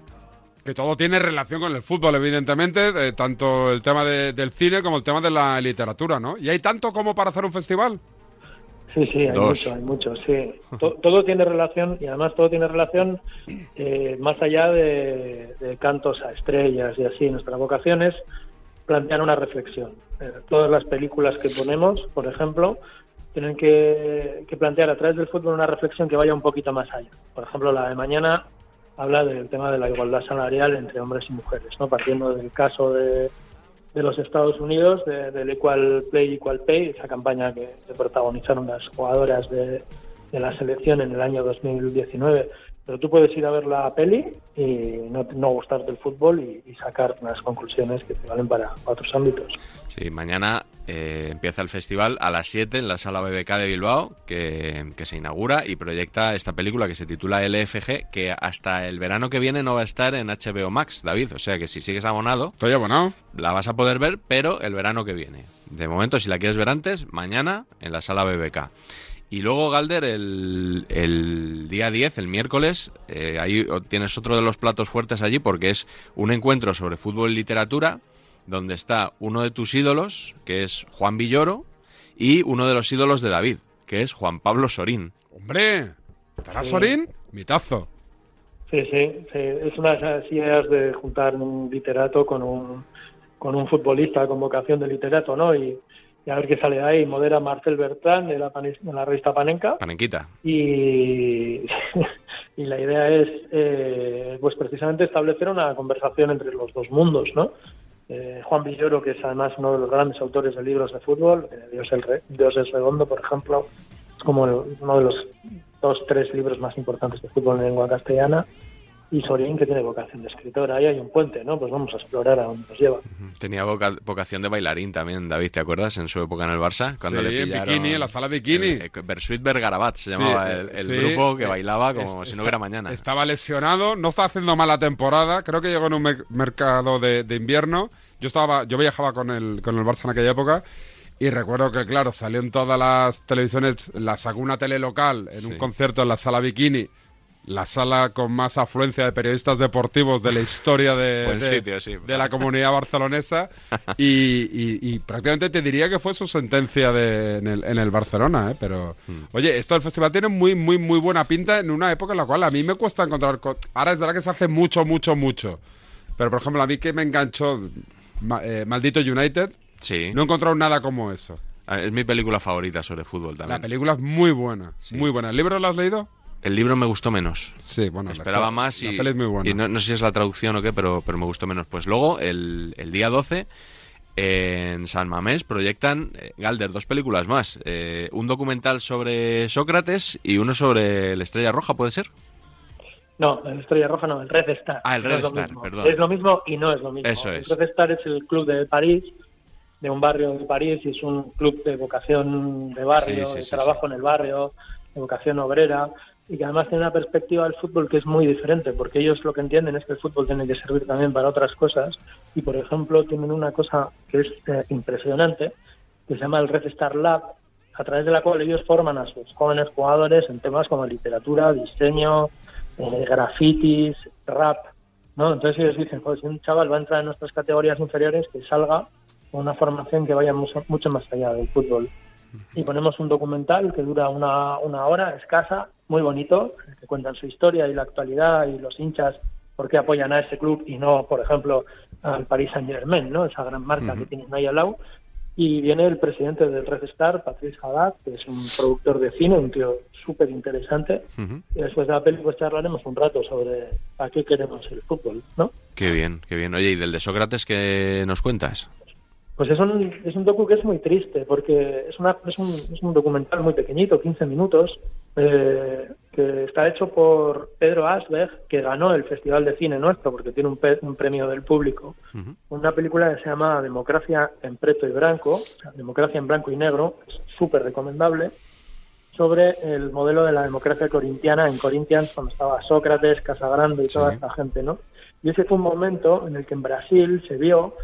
Que todo tiene relación con el fútbol, evidentemente, eh, tanto el tema de- del cine como el tema de la literatura, ¿no? ¿Y hay tanto como para hacer un festival? Sí, sí, hay Dos. mucho, hay mucho, sí. To- todo tiene relación, y además todo tiene relación eh, más allá de, de cantos a estrellas y así. Nuestra vocación es plantear una reflexión. Eh, todas las películas que ponemos, por ejemplo, tienen que, que plantear a través del fútbol una reflexión que vaya un poquito más allá. Por ejemplo, la de mañana habla del tema de la igualdad salarial entre hombres y mujeres, ¿no? partiendo del caso de, de los Estados Unidos, de- del Equal Play, Equal Pay, esa campaña que, protagonizaron las jugadoras de, de la selección en el año 2019. Pero tú puedes ir a ver la peli y no, no gustarte el fútbol y, y sacar unas conclusiones que te valen para otros ámbitos. Sí, mañana eh, empieza el festival a las 7 en la sala BBK de Bilbao, que, que se inaugura y proyecta esta película que se titula LFG, que hasta el verano que viene no va a estar en HBO Max, David. O sea que si sigues abonado, Estoy abonado. la vas a poder ver, pero el verano que viene. De momento, si la quieres ver antes, mañana en la sala BBK. Y luego, Galder, el, el día 10, el miércoles, eh, ahí tienes otro de los platos fuertes allí porque es un encuentro sobre fútbol y literatura donde está uno de tus ídolos, que es Juan Villoro, y uno de los ídolos de David, que es Juan Pablo Sorín. ¡Hombre! ¿Estará Sí. Sorín? Mitazo. Sí, sí, sí, es una de esas ideas de juntar un literato con un, con un futbolista con vocación de literato, ¿no? Y, y a ver qué sale de ahí. Modera Marcel Bertrand de la, de la revista Panenka. Panenquita. Y, y la idea es, eh, pues precisamente establecer una conversación entre los dos mundos, ¿no? Eh, Juan Villoro, que es además uno de los grandes autores de libros de fútbol, eh, Dios, el Re- Dios es redondo, por ejemplo, es como uno de los dos, tres libros más importantes de fútbol en lengua castellana, y Sorín, que tiene vocación de escritor. Ahí hay un puente, ¿no? Pues vamos a explorar a dónde nos lleva. Tenía voca- vocación de bailarín también, David, ¿te acuerdas? En su época en el Barça, cuando Sí, le en pillaron... bikini, en la sala bikini. Bersuit Bergarabat se Sí, llamaba eh, el, el sí, grupo que eh, bailaba como est- si no está- hubiera mañana. Estaba lesionado, no estaba haciendo mala temporada. Creo que llegó en un mer- mercado de, de invierno. Yo estaba, yo viajaba con el, con el Barça en aquella época. Y recuerdo que, claro, salió en todas las televisiones, la sacó una tele local en un concierto en la sala Bikini, la sala con más afluencia de periodistas deportivos de la historia de, de- sitio, sí. de la comunidad barcelonesa. Y, y- y prácticamente te diría que fue su sentencia de- en, el, en el Barcelona, ¿eh? Pero, Hmm. oye, esto del festival tiene muy, muy, muy buena pinta en una época en la cual a mí me cuesta encontrar... co- Ahora es verdad que se hace mucho, mucho, mucho. Pero, por ejemplo, a mí que me enganchó ma- eh, Maldito United, Sí. no he encontrado nada como eso. Ah, Es mi película favorita sobre fútbol también. La película es muy buena, muy buena. ¿El libro lo has leído? El libro me gustó menos. Sí, bueno. la- Esperaba la- más y, La peli es muy buena. y no, no sé si es la traducción o qué, pero, pero me gustó menos. Pues luego, el, el día 12, en San Mamés proyectan, eh, Galder, dos películas más. Eh, un documental sobre Sócrates y uno sobre la Estrella Roja, ¿puede ser? No, el Estrella Roja no, el Red Star. Ah, el Red es lo Star, mismo. perdón. Es lo mismo y no es lo mismo. Eso es. El Red Star es el club de París, de un barrio de París, y es un club de vocación de barrio, Sí, sí, de sí, trabajo en el barrio, de vocación obrera, y que además tiene una perspectiva del fútbol que es muy diferente, porque ellos lo que entienden es que el fútbol tiene que servir también para otras cosas, y por ejemplo tienen una cosa que es eh, impresionante, que se llama el Red Star Lab, a través de la cual ellos forman a sus jóvenes jugadores en temas como literatura, diseño, eh, grafitis, rap, ¿no? Entonces ellos dicen, joder, si un chaval va a entrar en nuestras categorías inferiores, que salga con una formación que vaya mucho, mucho más allá del fútbol. Y ponemos un documental que dura una, una hora escasa, muy bonito, que cuentan su historia y la actualidad y los hinchas por qué apoyan a ese club y no, por ejemplo, al Paris Saint Germain, ¿no? Esa gran marca que tienen ahí al lado. Y viene el presidente del Red Star, Patrice Haddad, que es un productor de cine, un tío súper interesante. Y después de la peli pues charlaremos un rato sobre a qué queremos el fútbol, ¿no? Qué bien, qué bien. Oye, ¿y del de Sócrates qué nos cuentas? Pues es un, es un docu que es muy triste, porque es, una, es, un, es un documental muy pequeñito, 15 minutos, eh, que está hecho por Pedro Asberg, que ganó el Festival de Cine nuestro, porque tiene un, pe- un premio del público. Una película que se llama Democracia en preto y blanco, o sea, Democracia en blanco y negro, es súper recomendable, sobre el modelo de la democracia corintiana en Corinthians, cuando estaba Sócrates, Casagrande y toda Sí. esta gente, ¿no? Y ese fue un momento en el que en Brasil se vio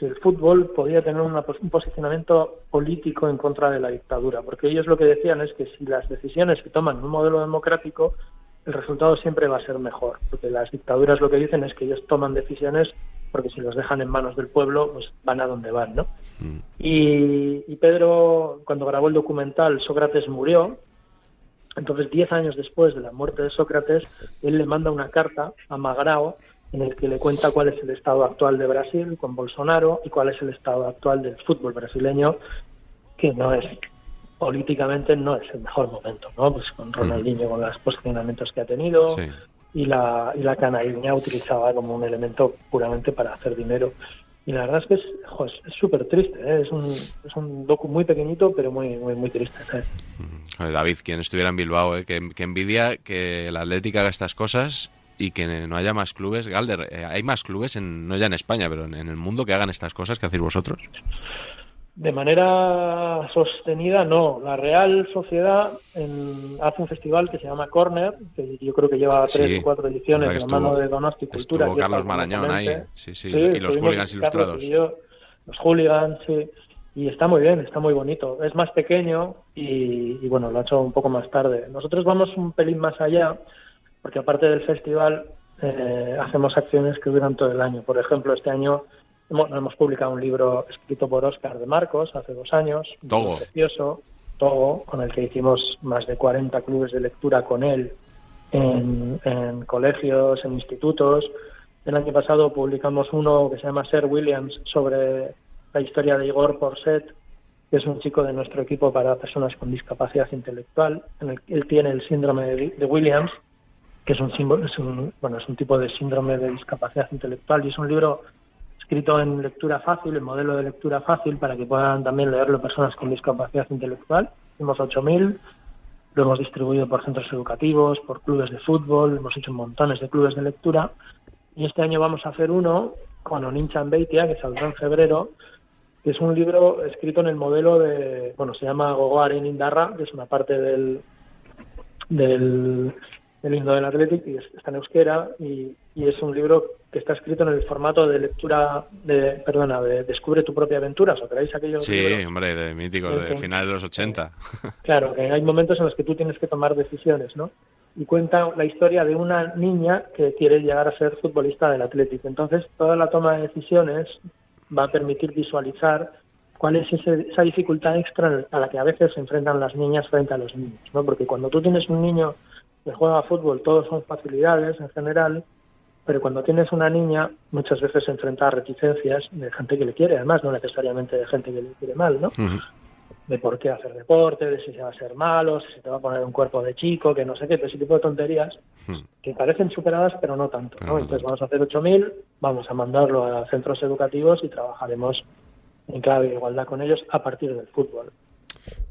que el fútbol podía tener una un posicionamiento político en contra de la dictadura, porque ellos lo que decían es que si las decisiones se toman en un modelo democrático, el resultado siempre va a ser mejor, porque las dictaduras lo que dicen es que ellos toman decisiones porque si los dejan en manos del pueblo, pues van a donde van, ¿no? Y, y Pedro, cuando grabó el documental Sócrates murió, entonces diez años después de la muerte de Sócrates, él le manda una carta a Magrao en el que le cuenta cuál es el estado actual de Brasil con Bolsonaro y cuál es el estado actual del fútbol brasileño, que no es políticamente no es el mejor momento, ¿no? Pues con Ronaldinho con los posicionamientos que ha tenido y la y la canarinha utilizaba como un elemento puramente para hacer dinero. Y la verdad es que es súper triste, ¿eh? es un es un docu muy pequeñito pero muy muy muy triste. ¿sabes? Joder, David, quien estuviera en Bilbao, ¿eh? que, que envidia que la Atlética haga estas cosas y que no haya más clubes. Galder, eh, hay más clubes, en, no ya en España, pero en, en el mundo que hagan estas cosas que hacéis vosotros. De manera sostenida, no. La Real Sociedad en- hace un festival que se llama Corner, que yo creo que lleva tres Sí, o cuatro ediciones que la mano de Donosti Cultura. estuvo Carlos Marañón ahí, sí, sí, y los hooligans ilustrados. y yo, los hooligans, sí. Y está muy bien, está muy bonito. Es más pequeño y, y bueno, lo ha hecho un poco más tarde. Nosotros vamos un pelín más allá, porque aparte del festival eh, hacemos acciones que duran todo el año. Por ejemplo, este año hemos, hemos publicado un libro escrito por Óscar de Marcos hace dos años, Togo. precioso, Togo, con el que hicimos más de 40 clubes de lectura con él en, en colegios, en institutos. El año pasado publicamos uno que se llama Sir Williams sobre la historia de Igor Porset, que es un chico de nuestro equipo para personas con discapacidad intelectual. En el- él tiene el síndrome de, de Williams, que es un, símbolo, es un bueno es un tipo de síndrome de discapacidad intelectual y es un libro escrito en lectura fácil, en modelo de lectura fácil, para que puedan también leerlo personas con discapacidad intelectual. Hicimos 8.000, lo hemos distribuido por centros educativos, por clubes de fútbol, hemos hecho montones de clubes de lectura. Y este año vamos a hacer uno con Onichan Beitia, que saldrá en febrero, que es un libro escrito en el modelo de, bueno, se llama Gogoaren Indarra, que es una parte del, del, del himno del Athletic y es- está en euskera y, y es un libro que está escrito en el formato de lectura, de, perdona, de Descubre tu propia aventura, ¿os acordáis aquellos Sí, libros? hombre, de míticos, de finales de los 80. Claro, que hay momentos en los que tú tienes que tomar decisiones, ¿no? Y cuenta la historia de una niña que quiere llegar a ser futbolista del Atlético. Entonces, toda la toma de decisiones va a permitir visualizar cuál es ese- esa dificultad extra a la que a veces se enfrentan las niñas frente a los niños, ¿no? Porque cuando tú tienes un niño que juega a fútbol, todos son facilidades en general, pero cuando tienes una niña, muchas veces se enfrenta a reticencias de gente que le quiere, además, no necesariamente de gente que le quiere mal, ¿no? de por qué hacer deporte, de si se va a ser malo, si se te va a poner un cuerpo de chico, que no sé qué, ese tipo de tonterías que parecen superadas pero no tanto. ¿no? Entonces vamos a hacer 8.000, vamos a mandarlo a centros educativos y trabajaremos en clave de igualdad con ellos a partir del fútbol.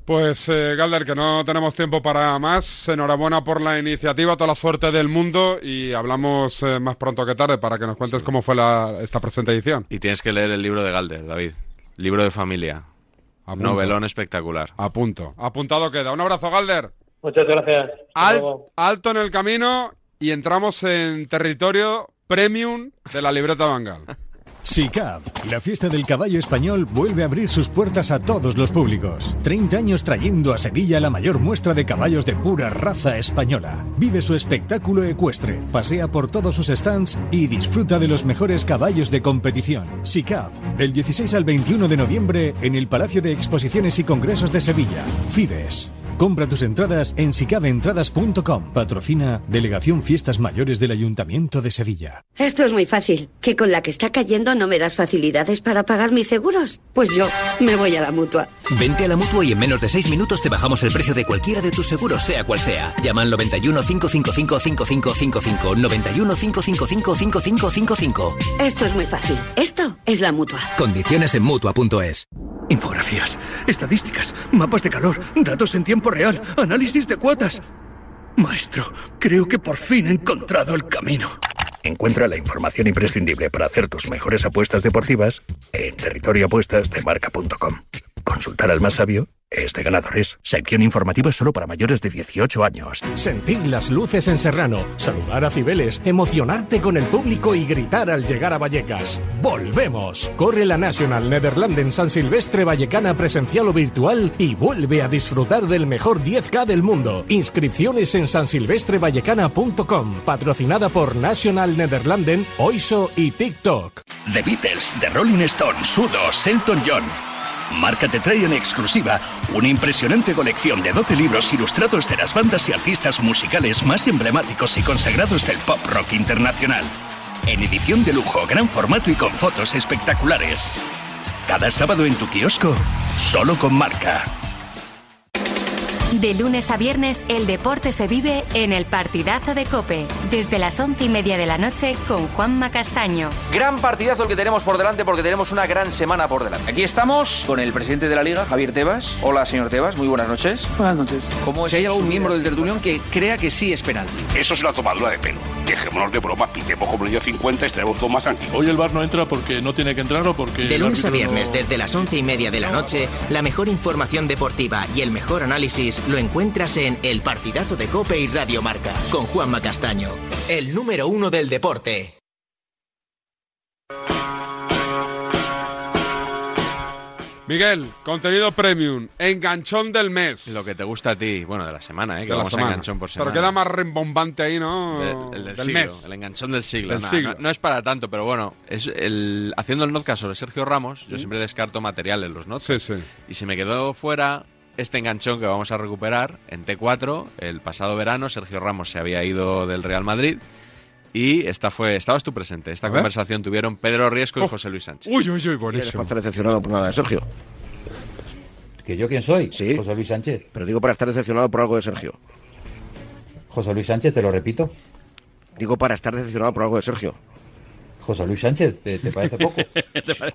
Pues eh, Galder, que no tenemos tiempo para más. Enhorabuena por la iniciativa, toda la suerte del mundo y hablamos eh, más pronto que tarde para que nos cuentes cómo fue la- esta presente edición. Y tienes que leer el libro de Galder, David. Libro de familia. Apunto. Novelón espectacular. A punto. Apuntado queda. Un abrazo, Galder. Muchas gracias. Al- alto en el camino y entramos en territorio premium de la libreta Bangal. SICAP, la fiesta del caballo español, vuelve a abrir sus puertas a todos los públicos. 30 años trayendo a Sevilla la mayor muestra de caballos de pura raza española. Vive su espectáculo ecuestre, pasea por todos sus stands y disfruta de los mejores caballos de competición. SICAP, del 16 al 21 de noviembre en el Palacio de Exposiciones y Congresos de Sevilla. Fides. Compra tus entradas en sicabentradas.com. Patrocina Delegación Fiestas Mayores del Ayuntamiento de Sevilla. Esto es muy fácil. ¿Que con la que está cayendo no me das facilidades para pagar mis seguros? Pues yo me voy a la mutua. Vente a la mutua y en menos de 6 minutos te bajamos el precio de cualquiera de tus seguros, sea cual sea. Llama al 91 555 5555. 91 555 5555. Esto es muy fácil. Esto es la mutua. Condiciones en mutua.es. Infografías, estadísticas, mapas de calor, datos en tiempo real, análisis de cuotas. Maestro, creo que por fin he encontrado el camino. Encuentra la información imprescindible para hacer tus mejores apuestas deportivas en territorioapuestasdemarca.com. Consultar al más sabio es de ganadores. Sección informativa solo para mayores de 18 años. Sentir las luces en Serrano, saludar a Cibeles, emocionarte con el público y gritar al llegar a Vallecas. ¡Volvemos! Corre la National Netherlands San Silvestre Vallecana presencial o virtual y vuelve a disfrutar del mejor 10K del mundo. Inscripciones en sansilvestrevallecana.com, patrocinada por National Netherlanden, Oiso y TikTok. The Beatles, The Rolling Stones, Sudos, Elton John. Marca te trae en exclusiva una impresionante colección de 12 libros ilustrados de las bandas y artistas musicales más emblemáticos y consagrados del pop rock internacional. En edición de lujo, gran formato y con fotos espectaculares. Cada sábado en tu kiosco, solo con marca. De lunes a viernes, el deporte se vive en el partidazo de Cope, desde las once y media de la noche con Juanma Castaño. Gran partidazo el que tenemos por delante porque tenemos una gran semana por delante. Aquí estamos con el presidente de la liga, Javier Tebas. Hola, señor Tebas, muy buenas noches. Buenas noches. ¿Cómo Si hay algún miembro del tertulión que crea que sí es penalti. Eso es una tomadura de pelo. Dejémonos de broma, pitemos como niño 50 y estaremos todos más tranquilos. Hoy el bar no entra porque no tiene que entrar o porque... De el lunes a no- viernes, desde las once y media de la noche, la mejor información deportiva y el mejor análisis lo encuentras en El Partidazo de Cope y Radio Marca, con Juanma Castaño, el número uno del deporte. Miguel, contenido premium, enganchón del mes. Lo que te gusta a ti, bueno, de la semana, ¿eh? Que De la vamos a semana. enganchón por semana. Pero queda más rembombante ahí, ¿no? De- el del, del siglo, mes. el enganchón del siglo. Del Nah, siglo. No, no es para tanto, pero bueno, es el haciendo el notcast sobre Sergio Ramos, yo Mm. siempre descarto material en los notes. Sí, sí. Y se me quedó fuera este enganchón que vamos a recuperar en T4. El pasado verano Sergio Ramos se había ido del Real Madrid y esta fue, estabas tú presente. Esta conversación tuvieron Pedro Riesco y Oh. José Luis Sánchez. Uy, uy, uy, ¿Eres para estar decepcionado por nada de Sergio? ¿Que yo quién soy? Sí. José Luis Sánchez. Pero digo para estar decepcionado por algo de Sergio. José Luis Sánchez, te lo repito. Digo para estar decepcionado por algo de Sergio. José Luis Sánchez, ¿te, te parece poco?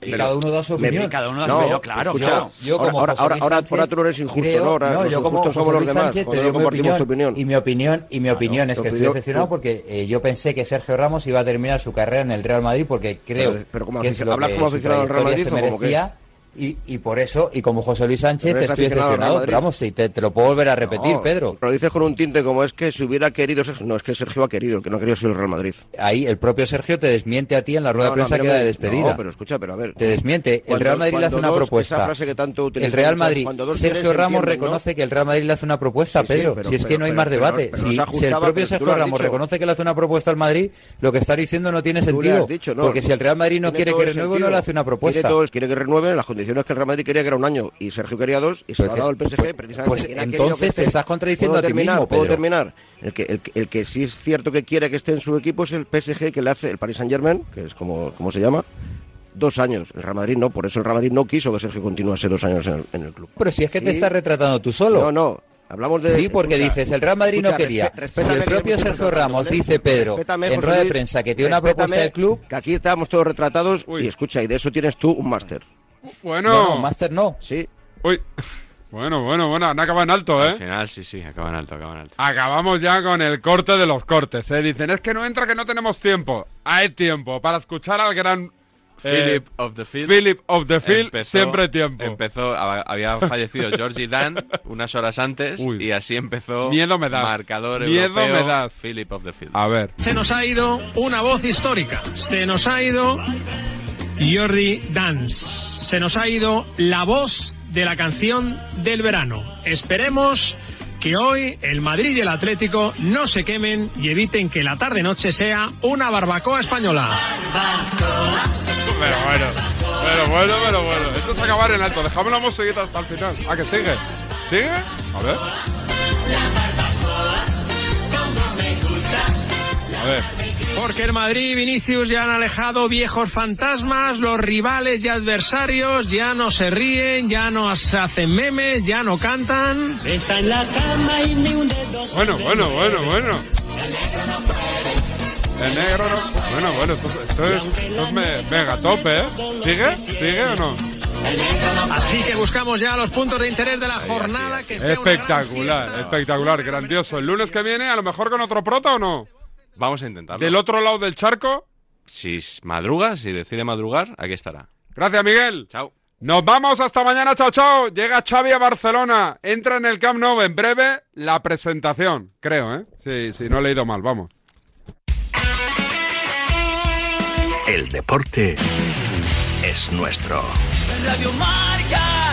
y cada uno da su Me- opinión. cada uno da su opinión, claro, escucha, claro. Yo, como ahora, José ahora, ahora, Sánchez, ahora tú no eres injusto, creo- ¿no? Ahora no, yo como José Luis demás, Sánchez te cuando digo no mi opinión, tu opinión. y mi opinión y mi opinión es tu que estoy decepcionado tú- porque eh, yo pensé que Sergio Ramos iba a terminar su carrera en el Real Madrid porque creo Pero- pero como que es lo hablas que como su aficionado al Real Madrid se merecía y, y por eso, y como José Luis Sánchez, eres estoy decepcionado. Pero vamos, sí, te, te lo puedo volver a repetir, No, Pedro. Lo dices con un tinte como es que si hubiera querido. No, es que Sergio ha querido, el que no ha querido es el Real Madrid. Ahí el propio Sergio te desmiente a ti en la rueda No, de no, prensa mí que no da de despedida. No, pero escucha, pero a ver. Te desmiente. el Real Madrid le hace una dos- propuesta. esa frase que tanto el Real Madrid, dos Sergio Ramos entienden, ¿no? reconoce que el Real Madrid le hace una propuesta, Sí, sí, Pedro. pero- si es que pero- no hay pero- más debate. si, si el propio Sergio Ramos reconoce que le hace una propuesta al Madrid, lo que está diciendo no tiene sentido. no. porque si el Real Madrid no quiere que renueve, no le hace una propuesta. Quiere, que renueve en las condiciones que el Real Madrid quería que era un año y Sergio quería dos y se lo ha dado el PSG precisamente. pues entonces esté. te estás contradiciendo ¿Puedo a ti terminar? mismo, ¿Puedo Pedro? terminar? El que, el, que- el que sí es cierto que quiere que esté en su equipo es el PSG que le hace el Paris Saint Germain, que es como, como se llama, dos años. El Real Madrid no, por eso el Real Madrid no quiso que Sergio continuase dos años en el, en el club. Pero si es que te estás retratando tú solo. No, no. Hablamos de. Sí, porque escucha, dices, el Real Madrid no quería. Si el propio Sergio Ramos dice, Pedro, en rueda de prensa que tiene una propuesta del club, Que aquí estamos todos retratados y escucha, y de eso tienes tú un máster. Bueno. No, no, máster no. Sí. Uy. Bueno, bueno, bueno, han acabado en alto, Al ¿eh? final, sí, sí, acaban alto, acaban alto. Acabamos ya con el corte de los cortes, ¿eh? Dicen, es que no entra, que no tenemos tiempo. Hay tiempo para escuchar al gran... eh, Philip of the Field. Philip of the Field, Empezó- siempre tiempo. Empezó, hab- había fallecido Georgie Dan unas horas antes y así empezó. Miedo me das. Marcador Miedo europeo, me das. Philip of the Field. A ver. Se nos ha ido una voz histórica. Se nos ha ido Jordi Dance. Se nos ha ido la voz de la canción del verano. Esperemos que hoy el Madrid y el Atlético no se quemen y eviten que la tarde-noche sea una barbacoa española. Pero bueno, pero bueno, pero bueno. Esto es acabar en alto. Dejamos la musiquita hasta el final. ¿A que sigue? ¿Sigue? A ver. A ver. Porque el Madrid Vinicius ya han alejado viejos fantasmas, los rivales y adversarios ya no se ríen, ya no se hacen memes, ya no cantan. Está en la cama y ni un dedo Bueno, bueno, bueno, bueno. El negro no. Bueno, bueno, esto, esto es, esto es me- mega tope, ¿eh? ¿Sigue? ¿Sigue o no? Así que buscamos ya los puntos de interés de la jornada que Espectacular, espectacular, grandioso. El lunes que viene, a lo mejor con otro prota o no. Vamos a intentarlo. Del otro lado del charco. Si madruga, si decide madrugar, aquí estará. Gracias, Miguel. Chao. Nos vamos hasta mañana, chao, chao. Llega Xavi a Barcelona. Entra en el Camp Nou en breve la presentación, creo, ¿eh? Sí, sí, no he leído mal, vamos. El deporte es nuestro. Radio Marca.